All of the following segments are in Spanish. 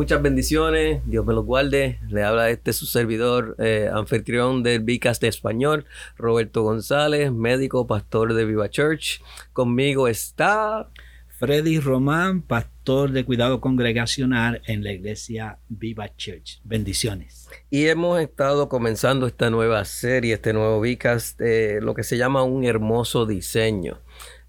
Muchas bendiciones, Dios me los guarde. Le habla este su servidor, eh, anfitrión del Vicas de Español, Roberto González, médico, pastor de Viva Church. Conmigo está Freddy Román, pastor de cuidado congregacional en la iglesia Viva Church. Bendiciones. Y hemos estado comenzando esta nueva serie, este nuevo Vicas, de lo que se llama un hermoso diseño.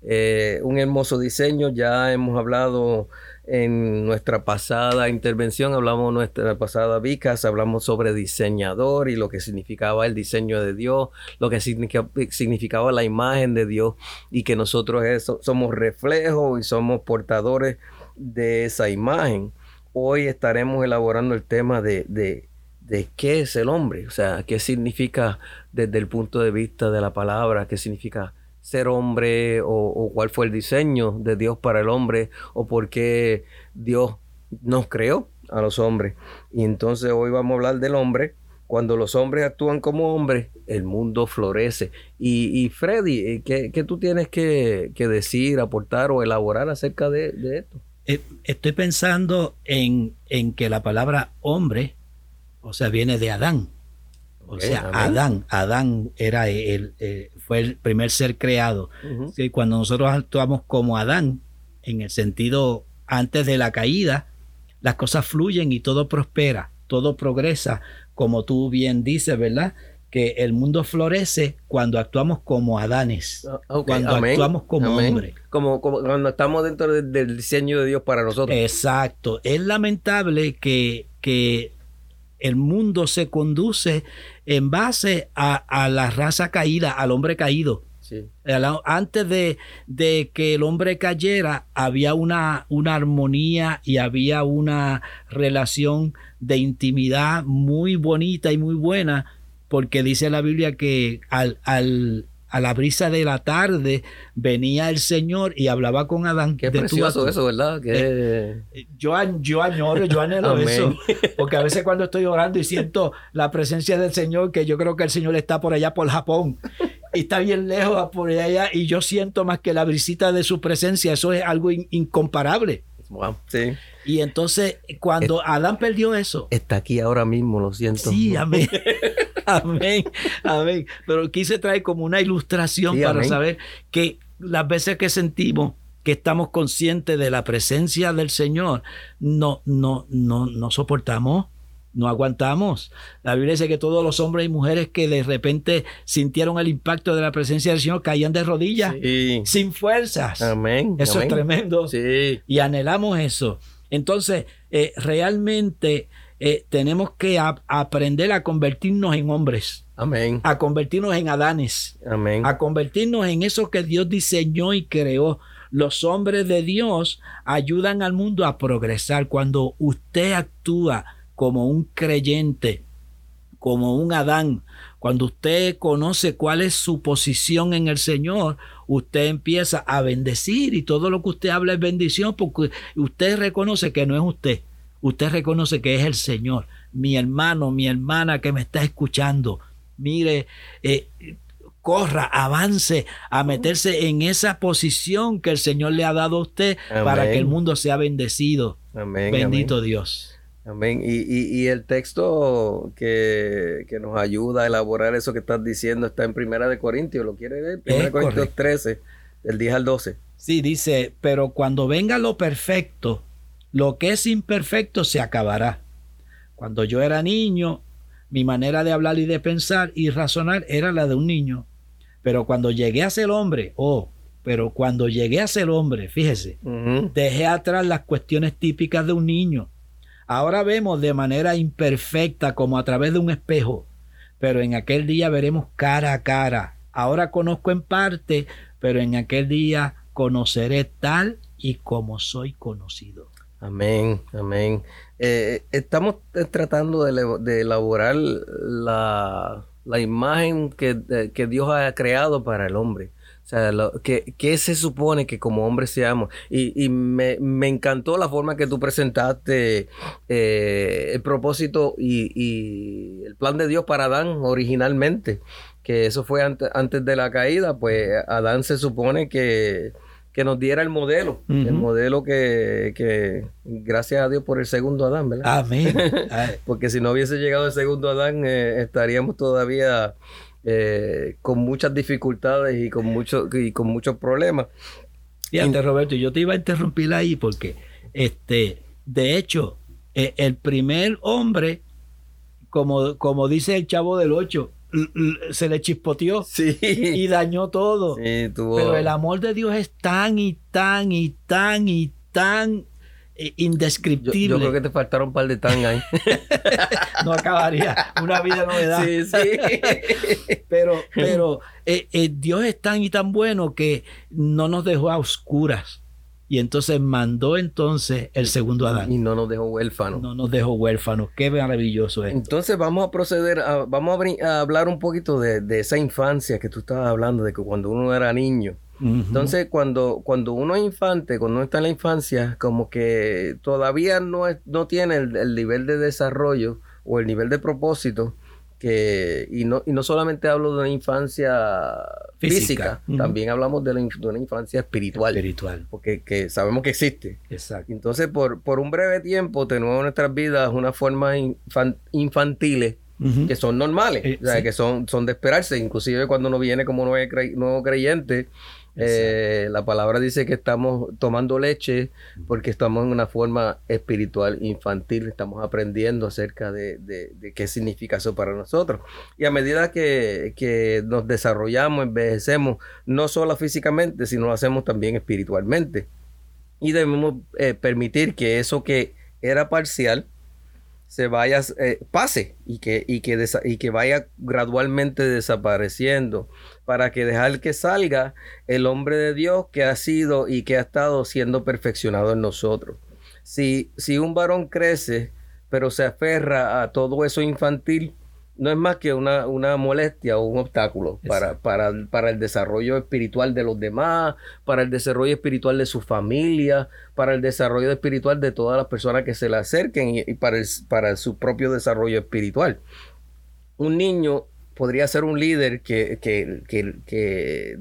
Eh, un hermoso diseño, ya hemos hablado en nuestra pasada intervención, hablamos nuestra pasada vicas, hablamos sobre diseñador y lo que significaba el diseño de Dios, lo que significaba la imagen de Dios y que nosotros somos reflejos y somos portadores de esa imagen. Hoy estaremos elaborando el tema de, de, de qué es el hombre, o sea, qué significa desde el punto de vista de la palabra, qué significa ser hombre o, cuál fue el diseño de Dios para el hombre o por qué Dios nos creó a los hombres. Y entonces hoy vamos a hablar del hombre. Cuando los hombres actúan como hombres, el mundo florece. Y, Freddy, eh, ¿qué, tú tienes que, decir, aportar o elaborar acerca de, esto? Eh, estoy pensando en, en que la palabra hombre, o sea, viene de Adán. O sea, Adán, Adán era el, fue el primer ser creado. cuando nosotros actuamos como Adán, en el sentido antes de la caída, las cosas fluyen y todo prospera, todo progresa, como tú bien dices, ¿verdad? Que el mundo florece cuando actuamos como Adanes, ah, cuando actuamos como hombre. Como, cuando estamos dentro del diseño de Dios para nosotros. Exacto. Es lamentable que, que el mundo se conduce en base a, la raza caída, al hombre caído. Antes de, de, que el hombre cayera, había una, una, armonía y había una relación de intimidad muy bonita y muy buena, porque dice la Biblia que al, al, a la brisa de la tarde venía el Señor y hablaba con Adán. Qué precioso eso, ¿verdad? Eh, yo, yo añoro, yo anhelo eso. Porque a veces cuando estoy orando y siento la presencia del Señor, que yo creo que el Señor está por allá por Japón y está bien lejos por allá y yo siento más que la brisita de su presencia, eso es algo incomparable. Wow, sí. Y entonces, cuando Adán perdió eso. Está aquí ahora mismo, lo siento. Sí, amén. amén, amén. Pero quise traer como una ilustración para saber que las veces que sentimos que estamos conscientes de la presencia del Señor, no, no, no, no soportamos, no aguantamos. La Biblia dice que todos los hombres y mujeres que de repente sintieron el impacto de la presencia del Señor caían de rodillas, sin fuerzas. Amén. Eso es tremendo. Sí. Y anhelamos eso. Entonces, eh, realmente eh, tenemos que aprender a convertirnos en hombres. Amén. A convertirnos en Adanes. Amén. A convertirnos en eso que Dios diseñó y creó. Los hombres de Dios ayudan al mundo a progresar. Cuando usted actúa como un creyente, como un Adán, cuando usted conoce cuál es su posición en el Señor, usted empieza a bendecir y todo lo que usted habla es bendición porque usted reconoce que no es usted usted reconoce que es el Señor. Mi hermano, mi hermana que me está escuchando, mire, eh, corra, avance a meterse en esa posición que el Señor le ha dado a usted para que el mundo sea bendecido. Amén, Bendito Dios. Amén. Y, el texto que, nos ayuda a elaborar eso que estás diciendo está en Primera de Corintios. ¿Lo quiere ver? Primera de Corintios 13, del 10 al 12. Sí, dice, pero cuando venga lo perfecto, lo que es imperfecto se acabará. Cuando yo era niño, mi manera de hablar y de pensar y razonar era la de un niño. Pero cuando llegué a ser hombre, oh, pero cuando llegué a ser hombre, fíjese, dejé atrás las cuestiones típicas de un niño. Ahora vemos de manera imperfecta como a través de un espejo, pero en aquel día veremos cara a cara. Ahora conozco en parte, pero en aquel día conoceré tal y como soy conocido. Amén, amén. Eh, estamos tratando de, elaborar la, la imagen que, eh, que Dios ha creado para el hombre. O sea, lo, que, que, se supone que como hombre seamos. Y, y me, me, encantó la forma que tú presentaste eh, el propósito y, y, el plan de Dios para Adán originalmente. Que eso fue antes, antes de la caída, pues Adán se supone que, que nos diera el modelo, uh -huh. el modelo que, que, gracias a Dios por el segundo Adán, ¿verdad? Amén. Porque si no hubiese llegado el segundo Adán, eh, estaríamos todavía eh, con muchas dificultades y con, mucho, y con muchos problemas. Fíjate, Roberto, yo te iba a interrumpir ahí porque, este, de hecho, eh, el primer hombre, como, como dice el chavo del 8, se le chispoteó sí. y dañó todo. Sí. Pero el amor de Dios es tan y tan y tan y tan eh, indescriptible. Yo, yo, creo que te faltaron un par de tan ahí. no acabaría. Una vida no me da. Sí, sí. pero pero eh, eh, Dios es tan y tan bueno que no nos dejó a oscuras. Y entonces mandó entonces el segundo Adán. Y no nos dejó huérfanos. No nos dejó huérfanos. Qué maravilloso es. Entonces vamos a proceder, a, vamos a, a, hablar un poquito de, de, esa infancia que tú estabas hablando, de que cuando uno era niño. Uh -huh. Entonces cuando, cuando uno es infante, cuando uno está en la infancia, como que todavía no, es, no tiene el, el nivel de desarrollo o el nivel de propósito que, y, no, y no solamente hablo de una infancia física, física uh -huh. también hablamos de, la, de, una infancia espiritual. Espiritual. Porque que sabemos que existe. Exacto. Entonces, por, por un breve tiempo, tenemos en nuestras vidas unas formas infan, infantiles uh -huh. que son normales, eh, o sea, sí. que son, son de esperarse. Inclusive cuando uno viene como nuevo, cre nuevo creyente, eh, la palabra dice que estamos tomando leche porque estamos en una forma espiritual infantil, estamos aprendiendo acerca de, de, qué significa eso para nosotros. Y a medida que, que, nos desarrollamos, envejecemos, no solo físicamente, sino lo hacemos también espiritualmente. Y debemos eh, permitir que eso que era parcial, se vaya, eh, pase y que, y, que y que vaya gradualmente desapareciendo para que dejar que salga el hombre de Dios que ha sido y que ha estado siendo perfeccionado en nosotros. Si, si un varón crece, pero se aferra a todo eso infantil, no es más que una, una molestia o un obstáculo para, para, para, el desarrollo espiritual de los demás, para el desarrollo espiritual de su familia, para el desarrollo espiritual de todas las personas que se le acerquen y, y para, el, para su propio desarrollo espiritual. Un niño podría ser un líder que, que, que, que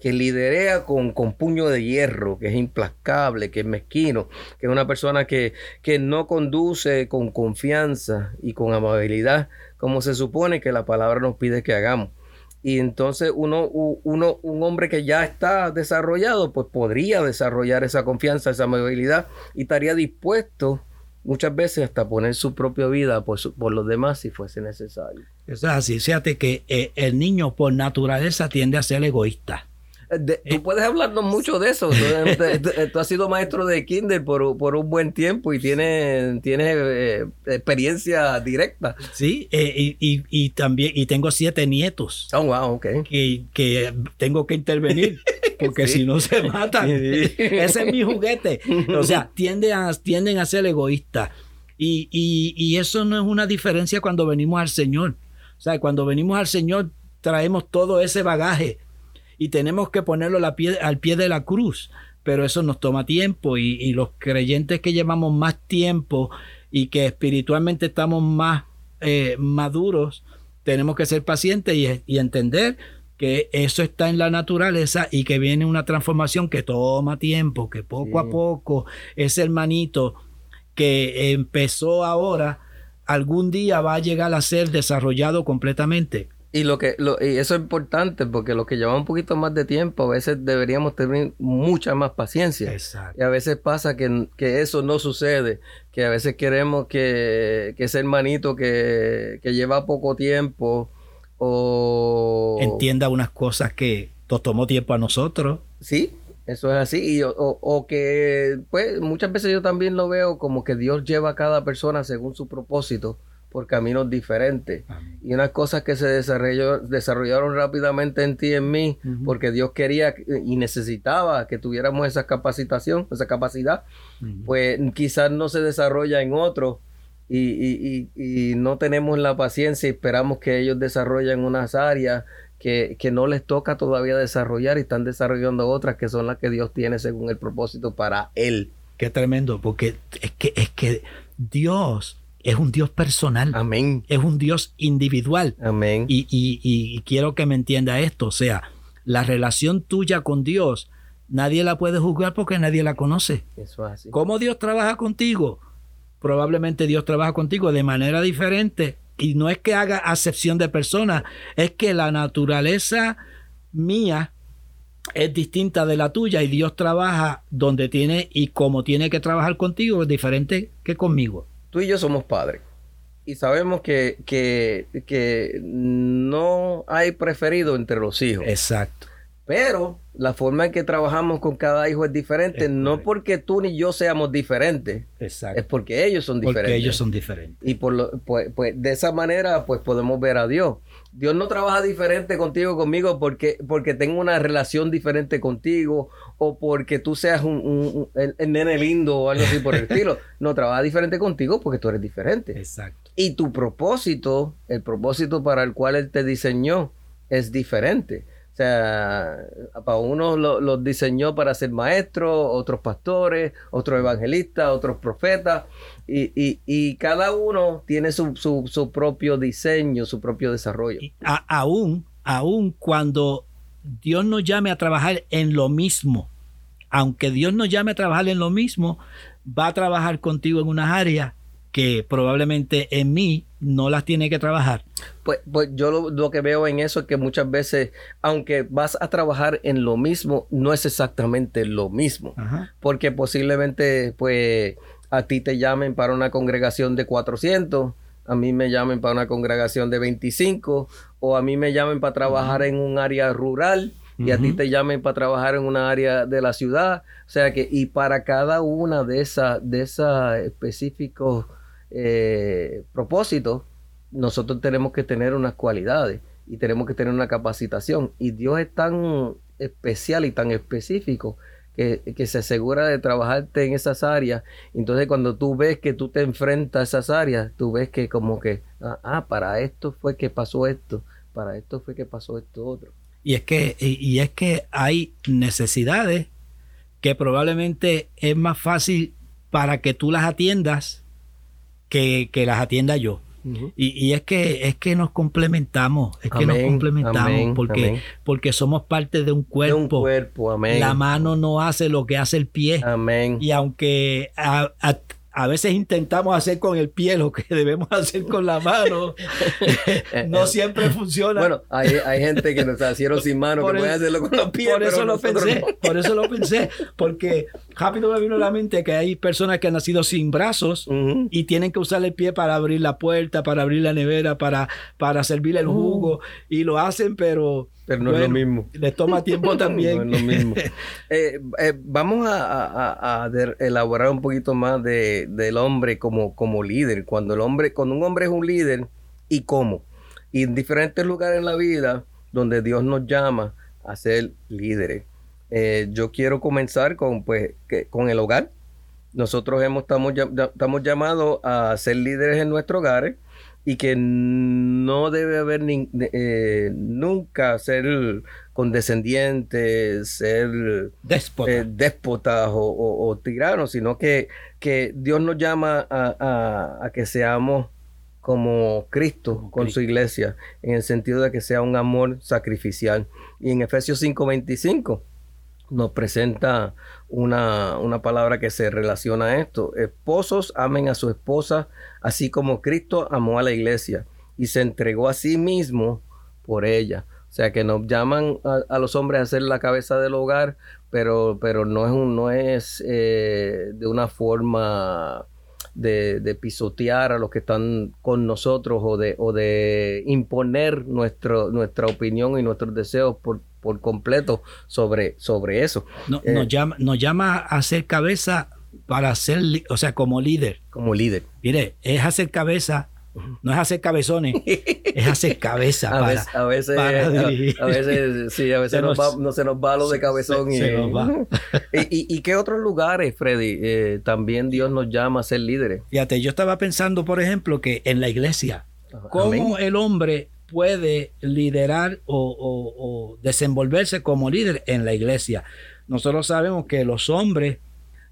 que liderea con, con, puño de hierro, que es implacable, que es mezquino, que es una persona que, que no conduce con confianza y con amabilidad, como se supone que la palabra nos pide que hagamos. Y entonces uno, uno, un hombre que ya está desarrollado, pues podría desarrollar esa confianza, esa amabilidad y estaría dispuesto muchas veces hasta poner su propia vida por, por los demás si fuese necesario. Es así, fíjate que eh, el niño por naturaleza tiende a ser egoísta. De, tú puedes hablarnos mucho de eso. Tú, tú, has sido maestro de kinder por, por un buen tiempo y tienes, tienes eh, experiencia directa. Sí, eh, y, y, y, también y tengo siete nietos. Oh, wow, ok. Que, que tengo que intervenir porque sí. si no se matan. Sí. Ese es mi juguete. O sea, tienden a, tienden a ser egoístas. Y, y, y eso no es una diferencia cuando venimos al Señor. O sea, cuando venimos al Señor traemos todo ese bagaje y tenemos que ponerlo la pie, al pie de la cruz. Pero eso nos toma tiempo y, y, los creyentes que llevamos más tiempo y que espiritualmente estamos más eh, maduros, tenemos que ser pacientes y, y, entender que eso está en la naturaleza y que viene una transformación que toma tiempo, que poco sí. a poco ese hermanito que empezó ahora, algún día va a llegar a ser desarrollado completamente. Y lo que lo, y eso es importante porque lo que lleva un poquito más de tiempo, a veces deberíamos tener mucha más paciencia. Exacto. Y a veces pasa que, que, eso no sucede, que a veces queremos que, que ese hermanito que, que lleva poco tiempo o entienda unas cosas que nos tomó tiempo a nosotros. Sí, eso es así. Y, o, o, que, pues, muchas veces yo también lo veo como que Dios lleva a cada persona según su propósito por caminos diferentes. Amén. Y unas cosas que se desarrolló, desarrollaron rápidamente en ti y en mí, uh -huh. porque Dios quería y necesitaba que tuviéramos esa capacitación, esa capacidad, uh -huh. pues quizás no se desarrolla en otro y, y, y, y no tenemos la paciencia y esperamos que ellos desarrollen unas áreas que, que, no les toca todavía desarrollar y están desarrollando otras que son las que Dios tiene según el propósito para Él. Qué tremendo, porque es que, es que Dios es un Dios personal. Amén. Es un Dios individual. Amén. Y, y, y, quiero que me entienda esto. O sea, la relación tuya con Dios, nadie la puede juzgar porque nadie la conoce. Eso es así. ¿Cómo Dios trabaja contigo? Probablemente Dios trabaja contigo de manera diferente. Y no es que haga acepción de personas, es que la naturaleza mía es distinta de la tuya y Dios trabaja donde tiene y como tiene que trabajar contigo es diferente que conmigo. Tú y yo somos padres y sabemos que, que, que no hay preferido entre los hijos. Exacto. Pero la forma en que trabajamos con cada hijo es diferente, Es no porque tú ni yo seamos diferentes, Exacto. es porque ellos son Porque diferentes. ellos son diferentes. Y por lo, pues, pues, de esa manera pues podemos ver a Dios. Dios no trabaja diferente contigo, conmigo, porque, porque tengo una relación diferente contigo o porque tú seas un, un- un- el, el nene lindo o algo así por el estilo. No, trabaja diferente contigo porque tú eres diferente. Exacto. Y tu propósito, el propósito para el cual Él te diseñó, es diferente. O sea, para unos lo- los diseñó para ser maestros, otros pastores, otros evangelistas, otros profetas, y, y- y cada uno tiene su, su- su propio diseño, su propio desarrollo. Y a- aún, aún cuando Dios nos llame a trabajar en lo mismo, aunque Dios nos llame a trabajar en lo mismo, va a trabajar contigo en unas áreas que probablemente en mí no las tiene que trabajar. Pues, pues yo lo, lo que veo en eso es que muchas veces, aunque vas a trabajar en lo mismo, no es exactamente lo mismo. Ajá. porque posiblemente pues a ti te llamen para una congregación de 400, a mí me llamen para una congregación de 25 o a mí me llamen para trabajar en un área rural y a ti te llamen para trabajar en una área de la ciudad, o sea que y para cada una de esas de esas específicos eh, propósitos nosotros tenemos que tener unas cualidades y tenemos que tener una capacitación. Y Dios es tan especial y tan específico que, se asegura de trabajarte en esas áreas. Entonces, cuando tú ves que tú te enfrentas a esas áreas, tú ves que como que, ah, ah, para esto fue que pasó esto, para esto fue que pasó esto otro. Y es que, y es que hay necesidades que probablemente es más fácil para que tú las atiendas que, que las atienda yo. Y, y es que es que nos complementamos, es que nos complementamos amén, porque, amén. porque somos parte de un De cuerpo. un cuerpo, amén. La mano no hace lo que hace el pie. Amén. Y aunque a, a- a veces intentamos hacer con el pie lo que debemos hacer con la mano, no siempre funciona. Bueno, hay, hay gente que nos nacieron sin mano, Por que puede hacerlo con los pies. por eso lo pensé, no. por eso lo pensé, porque rápido me vino a la mente que hay personas que han nacido sin brazos Ujú. y tienen que usar el pie para abrir la puerta, para abrir la nevera, para, para servir el jugo y lo hacen, pero, Pero no es lo mismo. Les toma tiempo también. No es lo mismo. Eh, eh, vamos a, elaborar un poquito más de, del hombre como, como líder. Cuando el hombre, cuando un hombre es un líder, ¿y cómo? Y en diferentes lugares en la vida donde Dios nos llama a ser líderes. Eh, yo quiero comenzar con, pues, que- con el hogar. Nosotros hemos, estamos, ya- estamos llamados a ser líderes en nuestros hogares y que no debe haber ni- eh, nunca ser condescendientes, ser Déspota. eh, déspotas o, o- o tiranos, sino que, que Dios nos llama a, a- a que seamos como Cristo Como con Cristo. su iglesia, en el sentido de que sea un amor sacrificial. Y en Efesios 5:25 nos presenta una, una palabra que se relaciona a esto. Esposos amen a su esposa, así como Cristo amó a la iglesia y se entregó a sí mismo por ella. O sea que nos llaman a, los hombres a ser la cabeza del hogar, pero, pero no es, no es eh, de una forma de, de pisotear a los que están con nosotros o de, o de imponer nuestro, nuestra opinión y nuestros deseos por, por completo sobre, sobre eso, No- eh, nos, llama, nos llama a ser cabeza para ser, o sea, como líder. como líder. Mire, es hacer cabeza No es hacer cabezones, es hacer cabeza. A veces, a veces, para a- dirigir. a veces, sí, a veces Se nos nos- va, no se nos va lo de cabezón. se- y, se nos va. y, y- y qué otros lugares, Freddy, eh, también Dios nos llama a ser líderes? Fíjate, yo estaba pensando, por ejemplo, que en la iglesia, cómo Amén. el hombre puede liderar o, o- o desenvolverse como líder en la iglesia. Nosotros sabemos que los hombres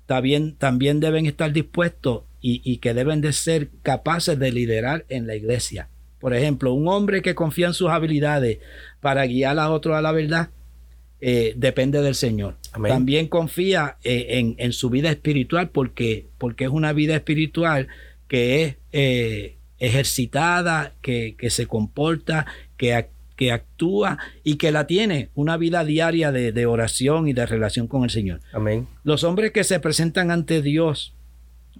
también, también deben estar dispuestos y, y que deben de ser capaces de liderar en la iglesia. Por ejemplo, un hombre que confía en sus habilidades para guiar a otros a la verdad, eh, depende del Señor. Amén. También confía eh, en, en su vida espiritual porque, porque es una vida espiritual que es eh, ejercitada, que, que se comporta, que, que actúa y que la tiene una vida diaria de, de oración y de relación con el Señor. Amén. Los hombres que se presentan ante Dios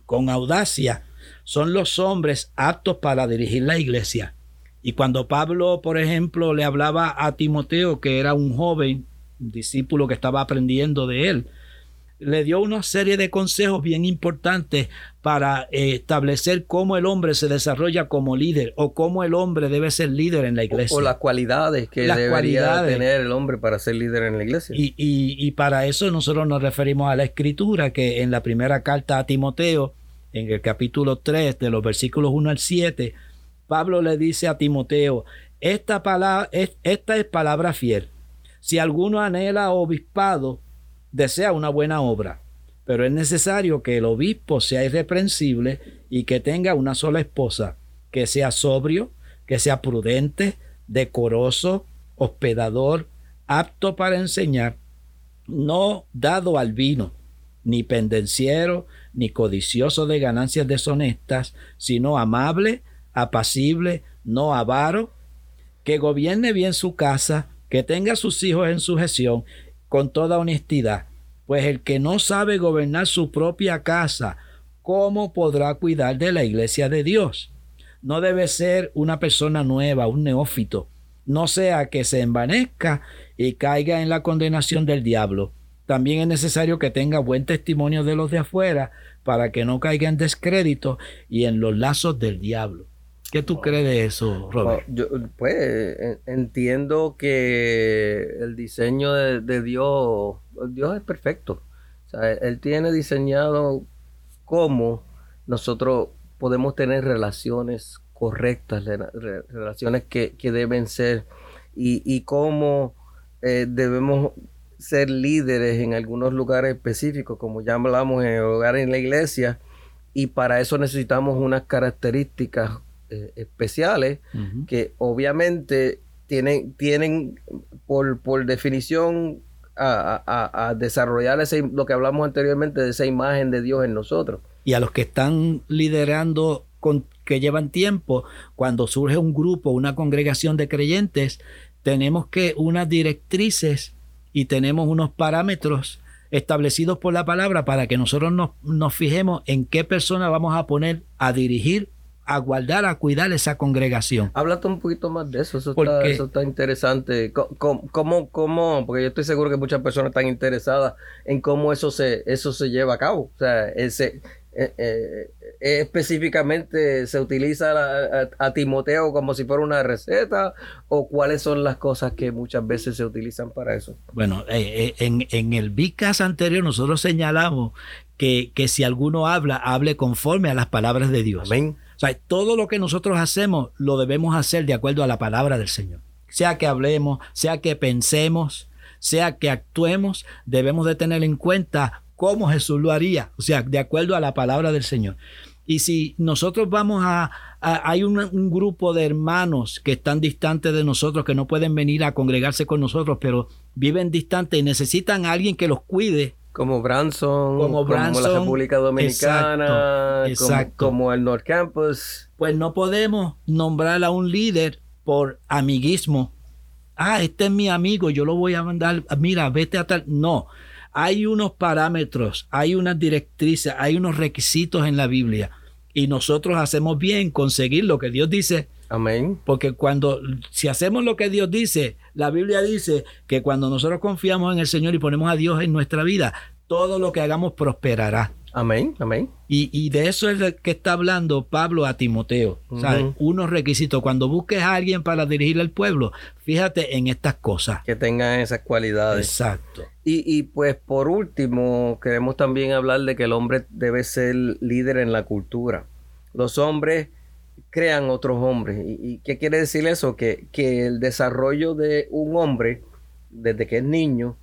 con audacia son los hombres aptos para dirigir la iglesia. Y cuando Pablo, por ejemplo, le hablaba a Timoteo, que era un joven un discípulo que estaba aprendiendo de él, le dio una serie de consejos bien importantes para eh, establecer cómo el hombre se desarrolla como líder o cómo el hombre debe ser líder en la O, iglesia. o las cualidades que Las debería cualidades. tener el hombre para ser líder en la iglesia. Y, y- y para eso nosotros nos referimos a la escritura, que en la primera carta a Timoteo, en el capítulo 3, de los versículos 1 al 7, Pablo le dice a Timoteo, esta, palabra, es, es palabra fiel. Si alguno anhela obispado, desea una buena obra, pero es necesario que el obispo sea irreprensible y que tenga una sola esposa, que sea sobrio, que sea prudente, decoroso, hospedador, apto para enseñar, no dado al vino, ni pendenciero, ni codicioso de ganancias deshonestas, sino amable, apacible, no avaro, que gobierne bien su casa, que tenga a sus hijos en sujeción, con toda honestidad. Pues el que no sabe gobernar su propia casa, ¿cómo podrá cuidar de la iglesia de Dios? No debe ser una persona nueva, un neófito, no sea que se envanezca y caiga en la condenación del diablo. También es necesario que tenga buen testimonio de los de afuera para que no caiga en descrédito y en los lazos del diablo. ¿Qué tú crees de eso, Robert? Oh, yo, pues entiendo que el diseño de, de Dios, Dios es perfecto. O sea, él, tiene diseñado cómo nosotros podemos tener relaciones correctas, rela- re- relaciones que, que deben ser y, y cómo eh, debemos ser líderes en algunos lugares específicos, como ya hablamos en el hogar en la iglesia, y para eso necesitamos unas características eh, especiales que obviamente tienen, tienen por, por definición a, a- a desarrollar ese, lo que hablamos anteriormente de esa imagen de Dios en nosotros. y a los que están liderando con, que llevan tiempo, cuando surge un grupo, una congregación de creyentes, tenemos que unas directrices y tenemos unos parámetros establecidos por la palabra para que nosotros nos, nos fijemos en qué persona vamos a poner a dirigir, a guardar, a cuidar esa congregación. Háblate un poquito más de eso, eso, está, eso está interesante. Co- ¿Cómo, cómo, porque yo estoy seguro que muchas personas están interesadas en cómo eso se, eso se lleva a cabo. O sea, ese, eh, eh, eh, específicamente se utiliza a, a- a Timoteo como si fuera una receta o cuáles son las cosas que muchas veces se utilizan para eso. Bueno, eh, en, en el Vicas anterior nosotros señalamos que, que si alguno habla, hable conforme a las palabras de Dios. Amén. O sea, todo lo que nosotros hacemos lo debemos hacer de acuerdo a la palabra del Señor. Sea que hablemos, sea que pensemos, sea que actuemos, debemos de tener en cuenta cómo Jesús lo haría, o sea, de acuerdo a la palabra del Señor. Y si nosotros vamos a, a- hay un, un grupo de hermanos que están distantes de nosotros, que no pueden venir a congregarse con nosotros, pero viven distantes y necesitan a alguien que los cuide, Como Branson, Como como, la Branson, República Dominicana, exacto, como-. Como, el North Campus. pues no podemos nombrar a un líder por amiguismo. Ah, este es mi amigo, yo lo voy a mandar, mira, vete a tal. No, hay unos parámetros, hay unas directrices, hay unos requisitos en la Biblia. Y nosotros hacemos bien conseguir lo que Dios dice, Amén. porque cuando, si hacemos lo que Dios dice, la Biblia dice que cuando nosotros confiamos en el Señor y ponemos a Dios en nuestra vida, todo lo que hagamos prosperará. Amén, amén. Y, de eso es que está hablando Pablo a Timoteo. Unos requisitos. Cuando busques a alguien para dirigir al pueblo, fíjate en estas cosas. Que tengan esas cualidades. Exacto. Y, y, pues por último, queremos también hablar de que el hombre debe ser líder en la cultura. Los hombres crean otros hombres. ¿Y, qué quiere decir eso? Que, que el desarrollo de un hombre desde que es niño,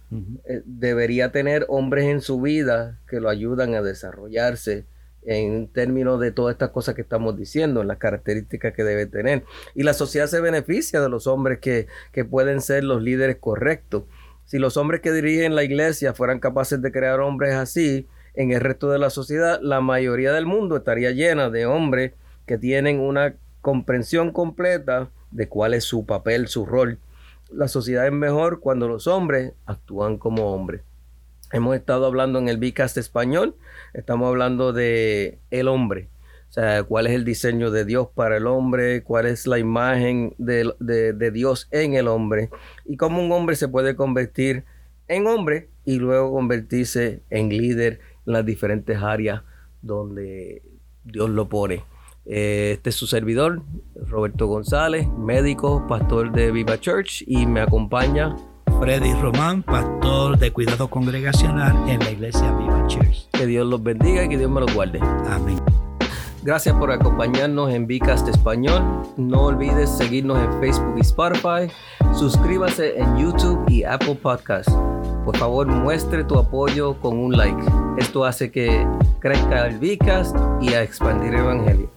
eh, debería tener hombres en su vida que lo ayudan a desarrollarse en términos de todas estas cosas que estamos diciendo, en las características que debe tener. Y la sociedad se beneficia de los hombres que, que pueden ser los líderes correctos. Si los hombres que dirigen la iglesia fueran capaces de crear hombres así, en el resto de la sociedad, la mayoría del mundo estaría llena de hombres que tienen una comprensión completa de cuál es su papel, su rol la sociedad es mejor cuando los hombres actúan como hombres. Hemos estado hablando en el Bicast español, estamos hablando de el hombre, o sea, cuál es el diseño de Dios para el hombre, cuál es la imagen de, de Dios en el hombre y cómo un hombre se puede convertir en hombre y luego convertirse en líder en las diferentes áreas donde Dios lo pone. Eh, este es su servidor, Roberto González, médico, pastor de Viva Church y me acompaña Freddy Román, pastor de cuidado congregacional en la iglesia Viva Church. Que Dios los bendiga y que Dios me los guarde. Amén. Gracias por acompañarnos en Vicast Español. No olvides seguirnos en Facebook y Spotify. Suscríbase en YouTube y Apple Podcasts. Por favor, muestre tu apoyo con un like. Esto hace que crezca el Vicast y a expandir el Evangelio.